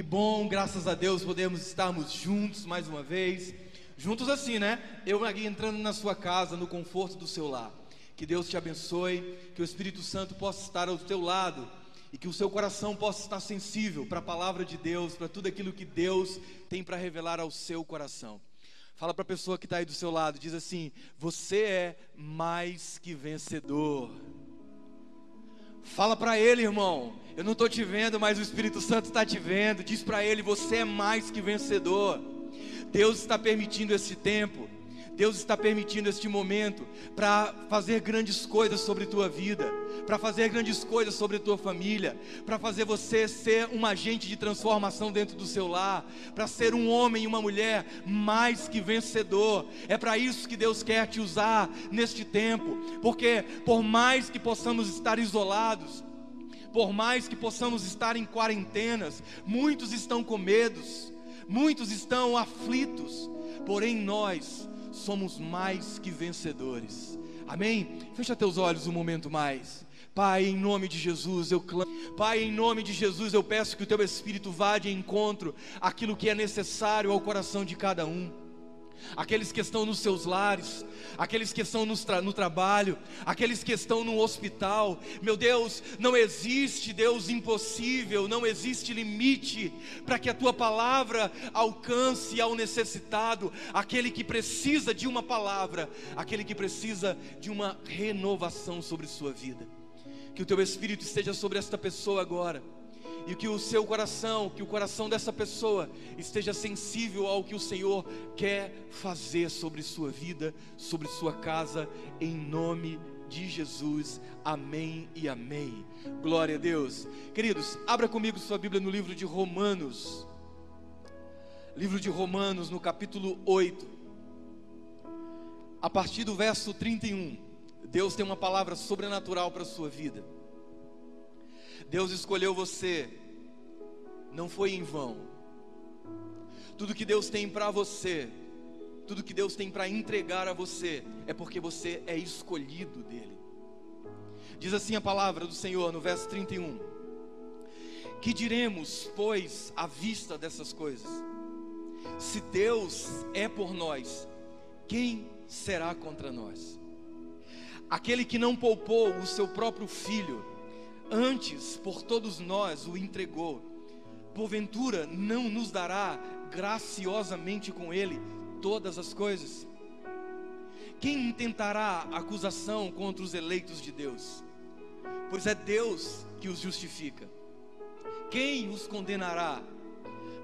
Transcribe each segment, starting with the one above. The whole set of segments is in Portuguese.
Que bom, graças a Deus, podemos estarmos juntos mais uma vez. Juntos assim, né? Eu aqui entrando na sua casa, no conforto do seu lar. Que Deus te abençoe, que o Espírito Santo possa estar ao teu lado e que o seu coração possa estar sensível para a palavra de Deus, para tudo aquilo que Deus tem para revelar ao seu coração. Fala para a pessoa que está aí do seu lado, diz assim: Você é mais que vencedor. Fala para ele, irmão. Eu não estou te vendo, mas o Espírito Santo está te vendo. Diz para ele: Você é mais que vencedor. Deus está permitindo esse tempo. Deus está permitindo este momento para fazer grandes coisas sobre tua vida, para fazer grandes coisas sobre tua família, para fazer você ser um agente de transformação dentro do seu lar, para ser um homem e uma mulher mais que vencedor. É para isso que Deus quer te usar neste tempo, porque por mais que possamos estar isolados, por mais que possamos estar em quarentenas, muitos estão com medos, muitos estão aflitos, porém nós somos mais que vencedores. Amém? Fecha teus olhos um momento mais. Pai, em nome de Jesus, eu clamo. Pai, em nome de Jesus, eu peço que o teu Espírito vá de encontro aquilo que é necessário ao coração de cada um aqueles que estão nos seus lares, aqueles que estão no, tra no trabalho, aqueles que estão no hospital. Meu Deus, não existe Deus impossível, não existe limite para que a tua palavra alcance ao necessitado, aquele que precisa de uma palavra, aquele que precisa de uma renovação sobre sua vida. Que o teu Espírito esteja sobre esta pessoa agora e que o seu coração, que o coração dessa pessoa esteja sensível ao que o Senhor quer fazer sobre sua vida, sobre sua casa, em nome de Jesus. Amém e amém. Glória a Deus. Queridos, abra comigo sua Bíblia no livro de Romanos. Livro de Romanos, no capítulo 8. A partir do verso 31. Deus tem uma palavra sobrenatural para a sua vida. Deus escolheu você, não foi em vão. Tudo que Deus tem para você, tudo que Deus tem para entregar a você, é porque você é escolhido dele. Diz assim a palavra do Senhor no verso 31. Que diremos, pois, à vista dessas coisas? Se Deus é por nós, quem será contra nós? Aquele que não poupou o seu próprio filho, antes por todos nós o entregou, porventura não nos dará graciosamente com ele todas as coisas? Quem intentará acusação contra os eleitos de Deus? Pois é Deus que os justifica. Quem os condenará?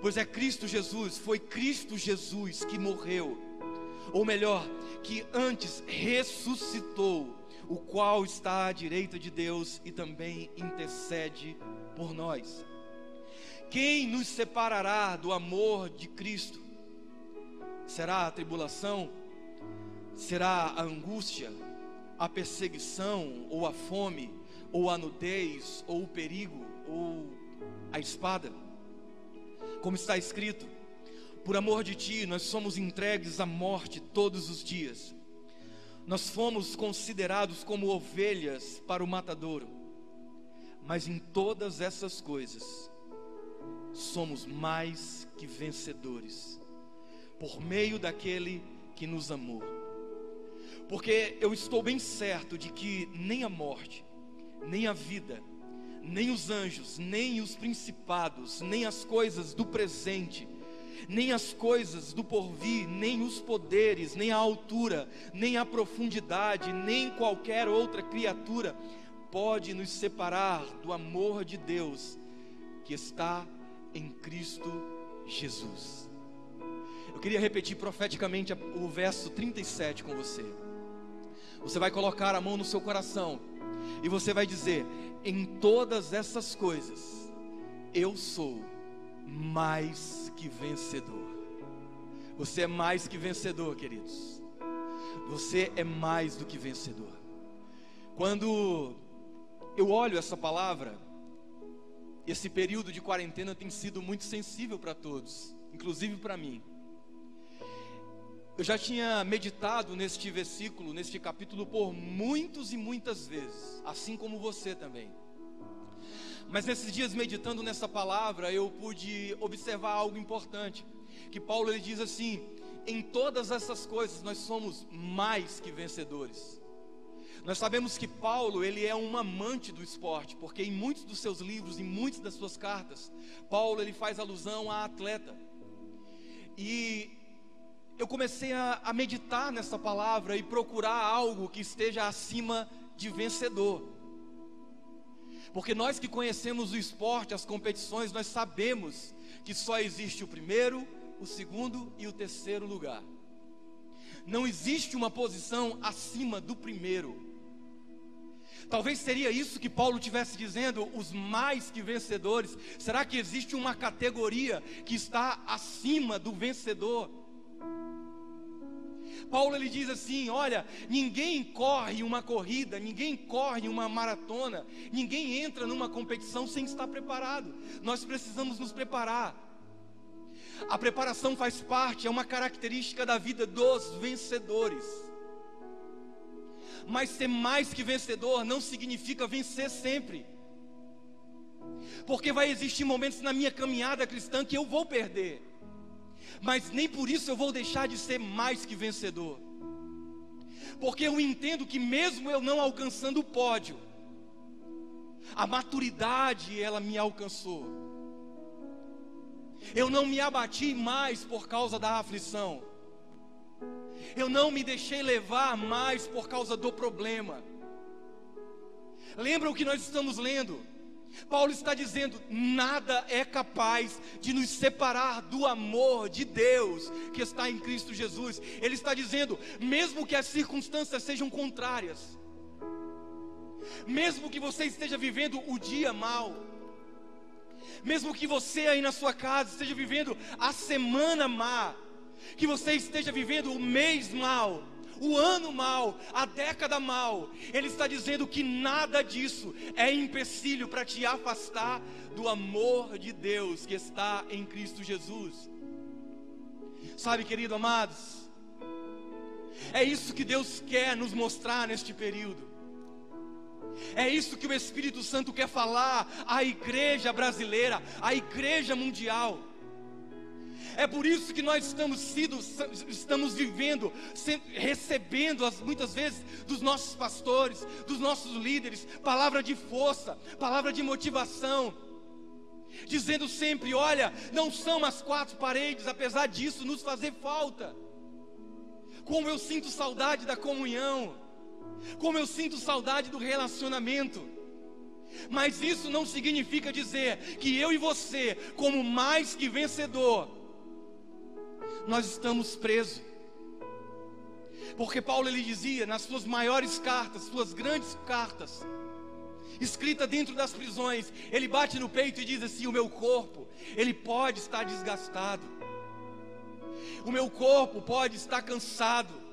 Pois é Cristo Jesus, foi Cristo Jesus que morreu, ou melhor, que antes ressuscitou o qual está à direita de Deus e também intercede por nós. Quem nos separará do amor de Cristo? Será a tribulação? Será a angústia? A perseguição? Ou a fome? Ou a nudez? Ou o perigo? Ou a espada? Como está escrito: Por amor de ti, nós somos entregues à morte todos os dias nós fomos considerados como ovelhas para o matadouro, mas em todas essas coisas, somos mais que vencedores, por meio daquele que nos amou. Porque eu estou bem certo de que nem a morte, nem a vida, nem os anjos, nem os principados, nem as coisas do presente, nem as coisas do porvir, nem os poderes, nem a altura, nem a profundidade, nem qualquer outra criatura pode nos separar do amor de Deus que está em Cristo Jesus. Eu queria repetir profeticamente o verso 37 com você. Você vai colocar a mão no seu coração e você vai dizer: Em todas essas coisas, eu sou mais que vencedor. Você é mais que vencedor, queridos. Você é mais do que vencedor. Quando eu olho essa palavra, esse período de quarentena tem sido muito sensível para todos, inclusive para mim. Eu já tinha meditado neste versículo, neste capítulo, por muitos e muitas vezes, assim como você também. Mas nesses dias meditando nessa palavra, eu pude observar algo importante, que Paulo ele diz assim: em todas essas coisas nós somos mais que vencedores. Nós sabemos que Paulo, ele é um amante do esporte, porque em muitos dos seus livros, em muitas das suas cartas, Paulo ele faz alusão a atleta. E eu comecei a, a meditar nessa palavra e procurar algo que esteja acima de vencedor. Porque nós que conhecemos o esporte, as competições, nós sabemos que só existe o primeiro, o segundo e o terceiro lugar. Não existe uma posição acima do primeiro. Talvez seria isso que Paulo tivesse dizendo, os mais que vencedores. Será que existe uma categoria que está acima do vencedor? Paulo ele diz assim: olha, ninguém corre uma corrida, ninguém corre uma maratona, ninguém entra numa competição sem estar preparado. Nós precisamos nos preparar. A preparação faz parte, é uma característica da vida dos vencedores. Mas ser mais que vencedor não significa vencer sempre. Porque vai existir momentos na minha caminhada cristã que eu vou perder. Mas nem por isso eu vou deixar de ser mais que vencedor. Porque eu entendo que mesmo eu não alcançando o pódio, a maturidade ela me alcançou. Eu não me abati mais por causa da aflição. Eu não me deixei levar mais por causa do problema. Lembra o que nós estamos lendo? Paulo está dizendo: nada é capaz de nos separar do amor de Deus que está em Cristo Jesus. Ele está dizendo: mesmo que as circunstâncias sejam contrárias, mesmo que você esteja vivendo o dia mal, mesmo que você aí na sua casa esteja vivendo a semana má, que você esteja vivendo o mês mal, o ano mal, a década mal, Ele está dizendo que nada disso é empecilho para te afastar do amor de Deus que está em Cristo Jesus. Sabe, querido amados, é isso que Deus quer nos mostrar neste período. É isso que o Espírito Santo quer falar à igreja brasileira, à igreja mundial. É por isso que nós estamos sido, estamos vivendo, recebendo as, muitas vezes dos nossos pastores, dos nossos líderes, palavra de força, palavra de motivação, dizendo sempre: olha, não são as quatro paredes, apesar disso nos fazer falta. Como eu sinto saudade da comunhão, como eu sinto saudade do relacionamento. Mas isso não significa dizer que eu e você, como mais que vencedor, nós estamos presos. Porque Paulo ele dizia nas suas maiores cartas, suas grandes cartas, escrita dentro das prisões, ele bate no peito e diz assim: "O meu corpo, ele pode estar desgastado. O meu corpo pode estar cansado.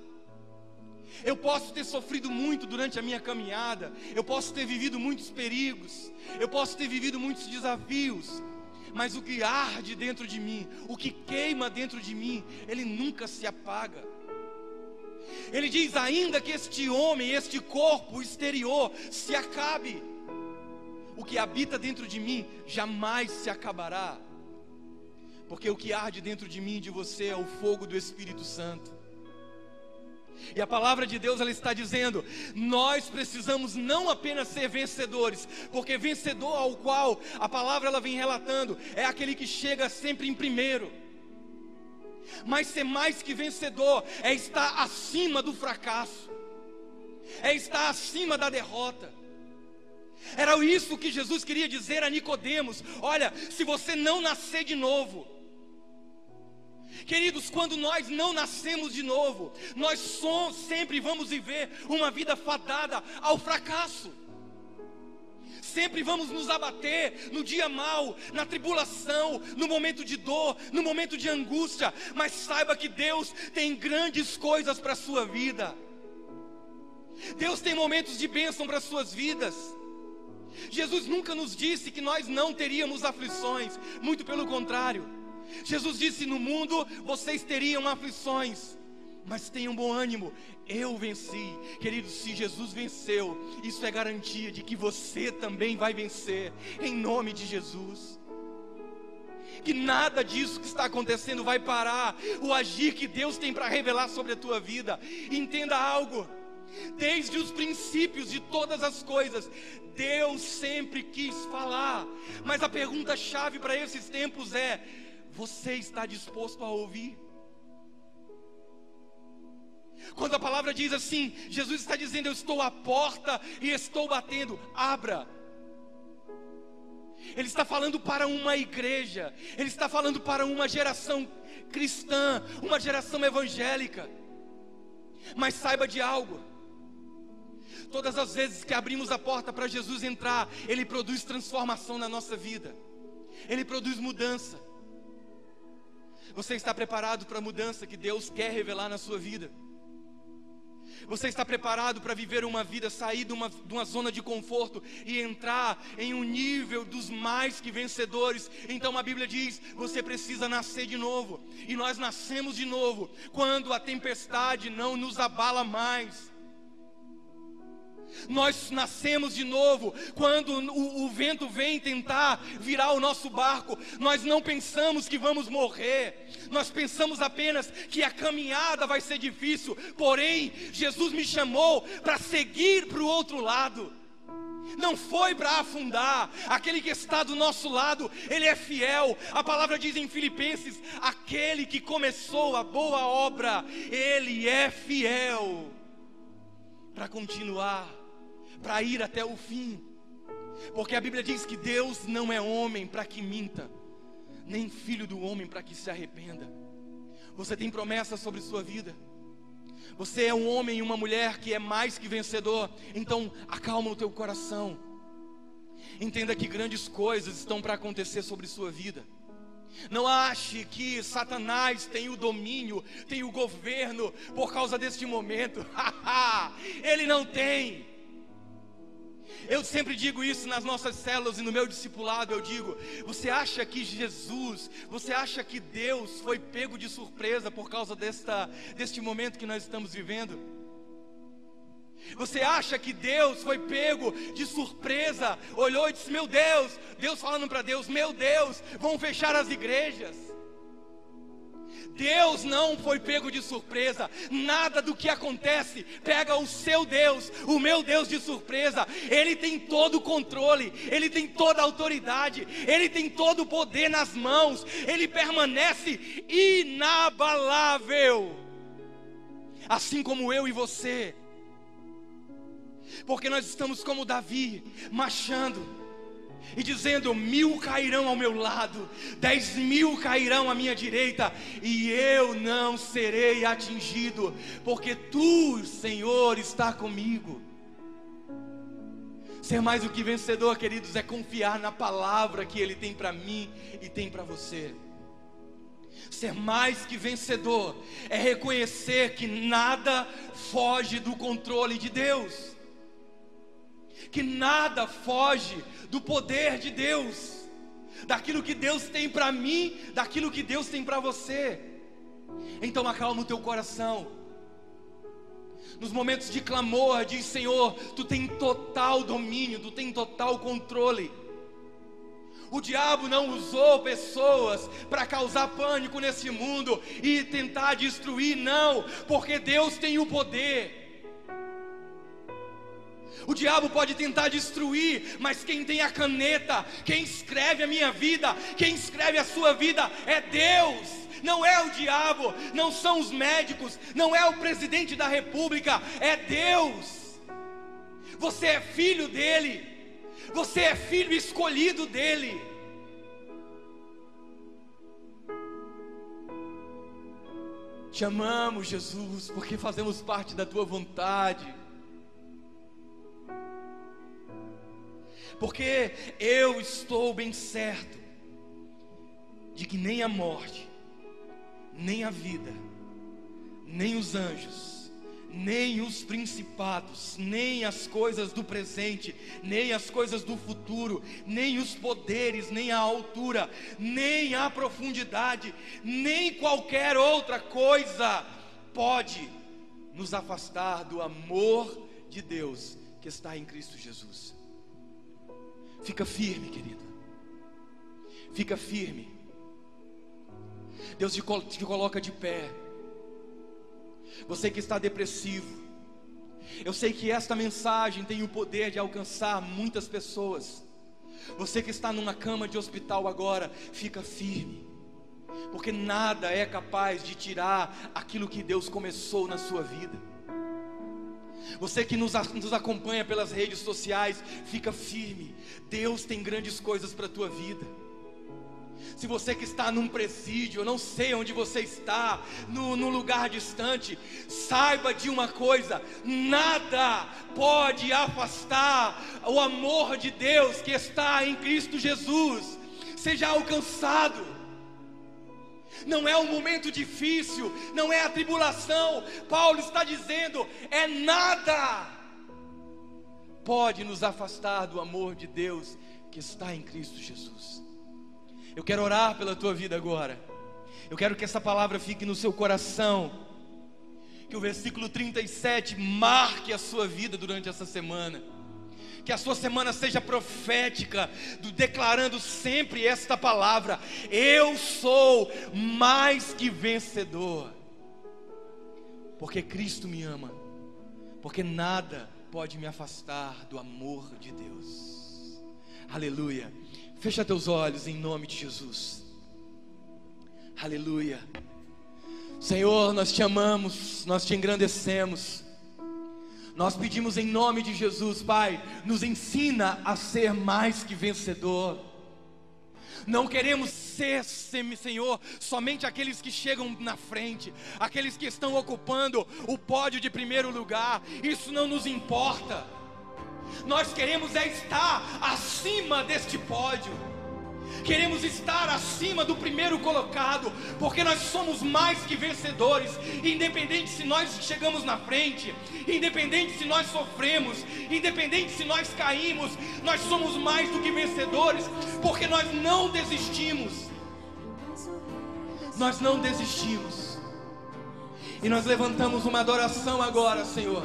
Eu posso ter sofrido muito durante a minha caminhada, eu posso ter vivido muitos perigos, eu posso ter vivido muitos desafios, mas o que arde dentro de mim, o que queima dentro de mim, ele nunca se apaga. Ele diz: ainda que este homem, este corpo exterior se acabe, o que habita dentro de mim jamais se acabará, porque o que arde dentro de mim e de você é o fogo do Espírito Santo. E a palavra de Deus ela está dizendo: nós precisamos não apenas ser vencedores, porque vencedor ao qual a palavra ela vem relatando é aquele que chega sempre em primeiro. Mas ser mais que vencedor é estar acima do fracasso, é estar acima da derrota. Era isso que Jesus queria dizer a Nicodemos: olha, se você não nascer de novo, Queridos, quando nós não nascemos de novo, nós somos, sempre vamos viver uma vida fadada ao fracasso. Sempre vamos nos abater no dia mal, na tribulação, no momento de dor, no momento de angústia, mas saiba que Deus tem grandes coisas para a sua vida. Deus tem momentos de bênção para as suas vidas. Jesus nunca nos disse que nós não teríamos aflições, muito pelo contrário. Jesus disse: No mundo vocês teriam aflições, Mas tenham bom ânimo, eu venci. Queridos, se Jesus venceu, isso é garantia de que você também vai vencer, em nome de Jesus. Que nada disso que está acontecendo vai parar o agir que Deus tem para revelar sobre a tua vida. Entenda algo. Desde os princípios de todas as coisas, Deus sempre quis falar. Mas a pergunta chave para esses tempos é: você está disposto a ouvir? Quando a palavra diz assim, Jesus está dizendo: Eu estou à porta e estou batendo, abra. Ele está falando para uma igreja, ele está falando para uma geração cristã, uma geração evangélica. Mas saiba de algo: todas as vezes que abrimos a porta para Jesus entrar, Ele produz transformação na nossa vida, Ele produz mudança. Você está preparado para a mudança que Deus quer revelar na sua vida? Você está preparado para viver uma vida, sair de uma, de uma, zona de conforto e entrar em um nível dos mais que vencedores? Então a Bíblia diz: você precisa nascer de novo. E nós nascemos de novo quando a tempestade não nos abala mais. Nós nascemos de novo quando o, o, vento vem tentar virar o nosso barco. Nós não pensamos que vamos morrer, nós pensamos apenas que a caminhada vai ser difícil. Porém, Jesus me chamou para seguir para o outro lado. Não foi para afundar, aquele que está do nosso lado, ele é fiel. A palavra diz em Filipenses: aquele que começou a boa obra, ele é fiel para continuar para ir até o fim. Porque a Bíblia diz que Deus não é homem para que minta, nem filho do homem para que se arrependa. Você tem promessas sobre sua vida. Você é um homem e uma mulher que é mais que vencedor. Então, acalma o teu coração. Entenda que grandes coisas estão para acontecer sobre sua vida. Não ache que Satanás tem o domínio, tem o governo por causa deste momento. Ele não tem. Eu sempre digo isso nas nossas células e no meu discipulado. Eu digo: você acha que Jesus, você acha que Deus foi pego de surpresa por causa desta, deste momento que nós estamos vivendo? Você acha que Deus foi pego de surpresa? Olhou e disse: Meu Deus, Deus falando para Deus: Meu Deus, vão fechar as igrejas. Deus não foi pego de surpresa. Nada do que acontece pega o seu Deus, o meu Deus de surpresa. Ele tem todo o controle, ele tem toda a autoridade, ele tem todo o poder nas mãos. Ele permanece inabalável. Assim como eu e você. Porque nós estamos como Davi, marchando e dizendo: mil cairão ao meu lado, dez mil cairão à minha direita, e eu não serei atingido, porque tu, Senhor, está comigo. Ser mais do que vencedor, queridos, é confiar na palavra que Ele tem para mim e tem para você. Ser mais que vencedor é reconhecer que nada foge do controle de Deus que nada foge do poder de Deus, daquilo que Deus tem para mim, daquilo que Deus tem para você. Então acalma o teu coração. Nos momentos de clamor, diz Senhor, tu tem total domínio, tu tem total controle. O diabo não usou pessoas para causar pânico nesse mundo e tentar destruir, não, porque Deus tem o poder. O diabo pode tentar destruir, mas quem tem a caneta, quem escreve a minha vida, quem escreve a sua vida é Deus. Não é o diabo, não são os médicos, não é o presidente da república, é Deus. Você é filho dele, você é filho escolhido dele. Te amamos, Jesus, porque fazemos parte da tua vontade. Porque eu estou bem certo de que nem a morte, nem a vida, nem os anjos, nem os principados, nem as coisas do presente, nem as coisas do futuro, nem os poderes, nem a altura, nem a profundidade, nem qualquer outra coisa pode nos afastar do amor de Deus que está em Cristo Jesus. Fica firme, querido. Fica firme. Deus te, te coloca de pé. Você que está depressivo. Eu sei que esta mensagem tem o poder de alcançar muitas pessoas. Você que está numa cama de hospital agora, fica firme. Porque nada é capaz de tirar aquilo que Deus começou na sua vida. Você que nos, nos acompanha pelas redes sociais, fica firme. Deus tem grandes coisas para a tua vida. Se você que está num presídio, eu não sei onde você está, no, num lugar distante, saiba de uma coisa: nada pode afastar o amor de Deus que está em Cristo Jesus. Seja alcançado. Não é um momento difícil, não é a tribulação. Paulo está dizendo: é nada pode nos afastar do amor de Deus que está em Cristo Jesus. Eu quero orar pela tua vida agora. Eu quero que essa palavra fique no seu coração. Que o versículo 37 marque a sua vida durante essa semana. Que a sua semana seja profética, do, declarando sempre esta palavra: Eu sou mais que vencedor. Porque Cristo me ama. Porque nada pode me afastar do amor de Deus. Aleluia. Fecha teus olhos em nome de Jesus. Aleluia. Senhor, nós te amamos, nós te engrandecemos. Nós pedimos em nome de Jesus, Pai, nos ensina a ser mais que vencedor. Não queremos ser, Senhor, somente aqueles que chegam na frente, aqueles que estão ocupando o pódio de primeiro lugar. Isso não nos importa. Nós queremos é estar acima deste pódio. Queremos estar acima do primeiro colocado, porque nós somos mais que vencedores, independente se nós chegamos na frente, independente se nós sofremos, independente se nós caímos, nós somos mais do que vencedores, porque nós não desistimos. Nós não desistimos. E nós levantamos uma adoração agora, Senhor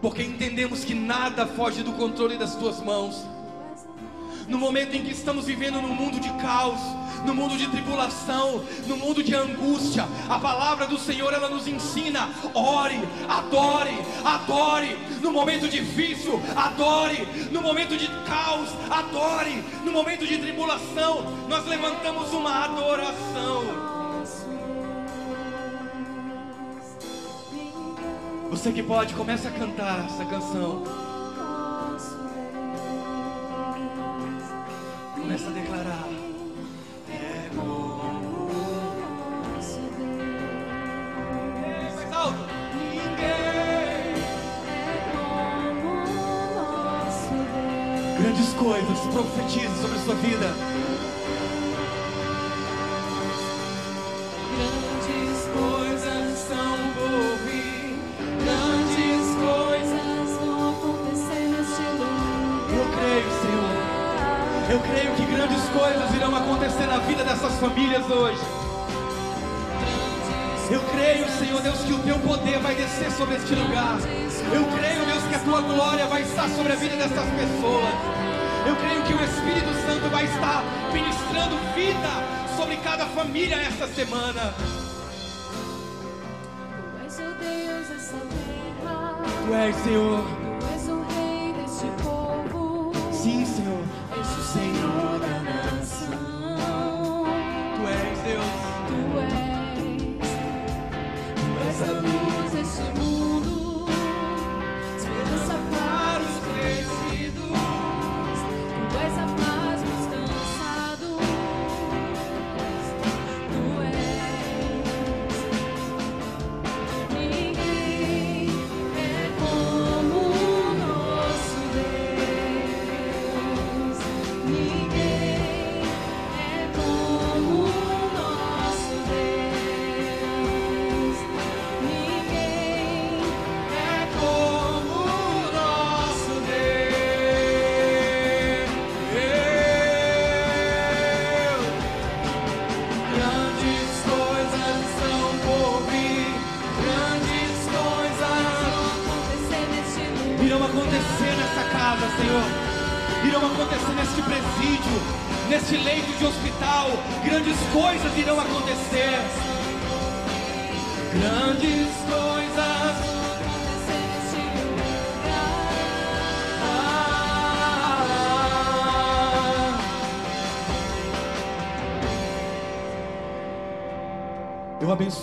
porque entendemos que nada foge do controle das tuas mãos. No momento em que estamos vivendo num mundo de caos, no mundo de tribulação, no mundo de angústia, a palavra do Senhor ela nos ensina: ore, adore, adore. No momento difícil, adore. No momento de caos, adore. No momento de tribulação, nós levantamos uma adoração. Você que pode, comece a cantar essa canção. Começa a declarar. É. Mais alto. Ninguém. Grandes coisas profetize sobre a sua vida. Dessas famílias hoje. Eu creio, Senhor Deus, que o teu poder vai descer sobre este lugar. Eu creio, Deus, que a tua glória vai estar sobre a vida dessas pessoas. Eu creio que o Espírito Santo vai estar ministrando vida sobre cada família esta semana. Tu és, Senhor. ninguém.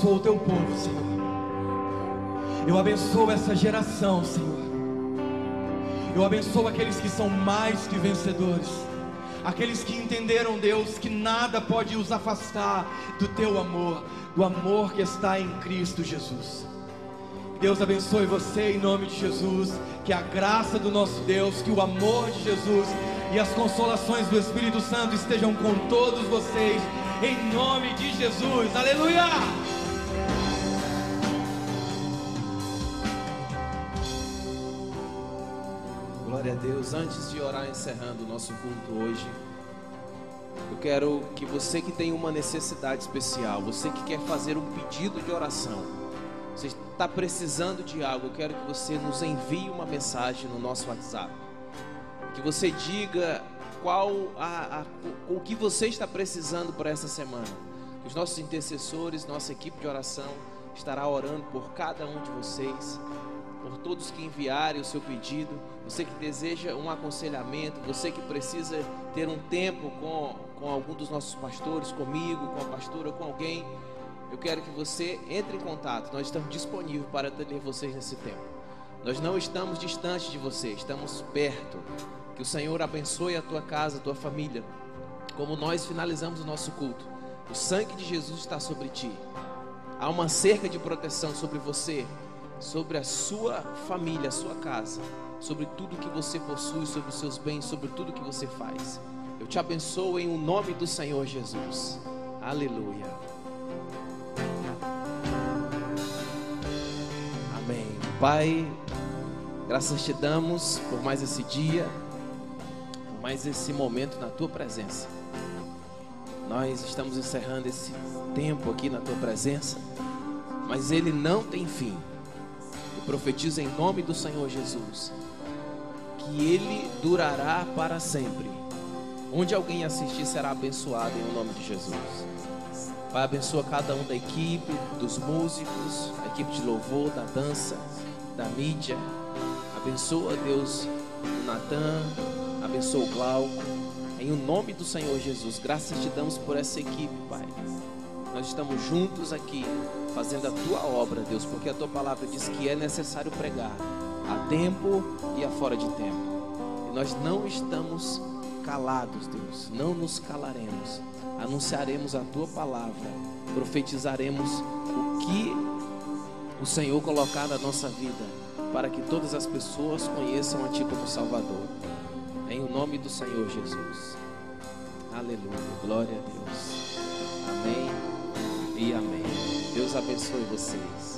Abençoo o teu povo, Senhor. Eu abençoo essa geração, Senhor. Eu abençoo aqueles que são mais que vencedores. Aqueles que entenderam, Deus, que nada pode os afastar do teu amor, do amor que está em Cristo Jesus. Deus abençoe você em nome de Jesus. Que a graça do nosso Deus, que o amor de Jesus e as consolações do Espírito Santo estejam com todos vocês em nome de Jesus. Aleluia! Deus. Antes de orar encerrando o nosso culto hoje, eu quero que você que tem uma necessidade especial, você que quer fazer um pedido de oração, você está precisando de algo, eu quero que você nos envie uma mensagem no nosso WhatsApp. Que você diga qual a, a, o que você está precisando para essa semana. Os nossos intercessores, nossa equipe de oração estará orando por cada um de vocês, por todos que enviarem o seu pedido. Você que deseja um aconselhamento, você que precisa ter um tempo com, com algum dos nossos pastores, comigo, com a pastora, com alguém. Eu quero que você entre em contato. Nós estamos disponíveis para atender vocês nesse tempo. Nós não estamos distantes de você, estamos perto. Que o Senhor abençoe a tua casa, a tua família. Como nós finalizamos o nosso culto, o sangue de Jesus está sobre ti. Há uma cerca de proteção sobre você, sobre a sua família, a sua casa, sobre tudo que você possui, sobre os seus bens, sobre tudo que você faz. Eu te abençoo em o nome do Senhor Jesus. Aleluia. Amém. Pai, graças te damos por mais esse dia mais esse momento na tua presença. Nós estamos encerrando esse tempo aqui na tua presença, mas ele não tem fim. Profetizo em nome do Senhor Jesus que ele durará para sempre. Onde alguém assistir será abençoado em nome de Jesus. Pai, abençoa cada um da equipe, dos músicos, da equipe de louvor, da dança, da mídia. Abençoa, Deus, o Natan, abençoa o Glauco. Em o nome do Senhor Jesus, graças te damos por essa equipe, Pai. Nós estamos juntos aqui, fazendo a tua obra, Deus, porque a tua palavra diz que é necessário pregar a tempo e a fora de tempo. E nós não estamos calados, Deus, não nos calaremos. Anunciaremos a tua palavra, profetizaremos o que o Senhor colocar na nossa vida, para que todas as pessoas conheçam a Ti como Salvador. Em o nome do Senhor Jesus. Aleluia. Glória a Deus. Amém e amém. Abençoe vocês.